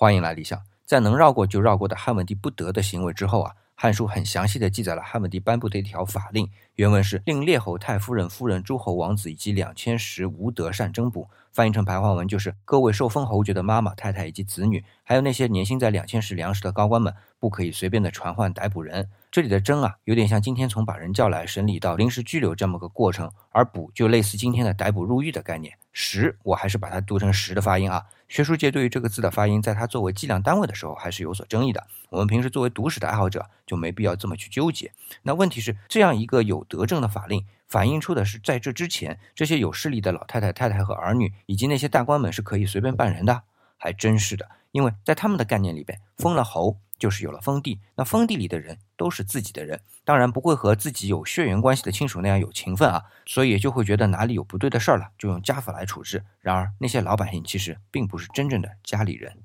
欢迎来理想。在能绕过就绕过的汉文帝不得的行为之后啊，《汉书》很详细的记载了汉文帝颁布的一条法令，原文是令列侯、太夫人、夫人、诸侯王子以及两千石无德善征卜。翻译成白话文就是各位受封侯爵的妈妈、太太以及子女，还有那些年薪在两千石粮食的高官们，不可以随便的传唤逮捕人。这里的征啊，有点像今天从把人叫来审理到临时拘留这么个过程，而捕就类似今天的逮捕入狱的概念。十，我还是把它读成十的发音啊。学术界对于这个字的发音，在它作为计量单位的时候还是有所争议的。我们平时作为读史的爱好者，就没必要这么去纠结。那问题是，这样一个有德政的法令，反映出的是在这之前，这些有势力的老太太、太太和儿女，以及那些大官们是可以随便办人的，还真是的。因为在他们的概念里边，封了侯就是有了封地，那封地里的人都是自己的人，当然不会和自己有血缘关系的亲属那样有情分啊，所以就会觉得哪里有不对的事儿了，就用家法来处置。然而那些老百姓其实并不是真正的家里人。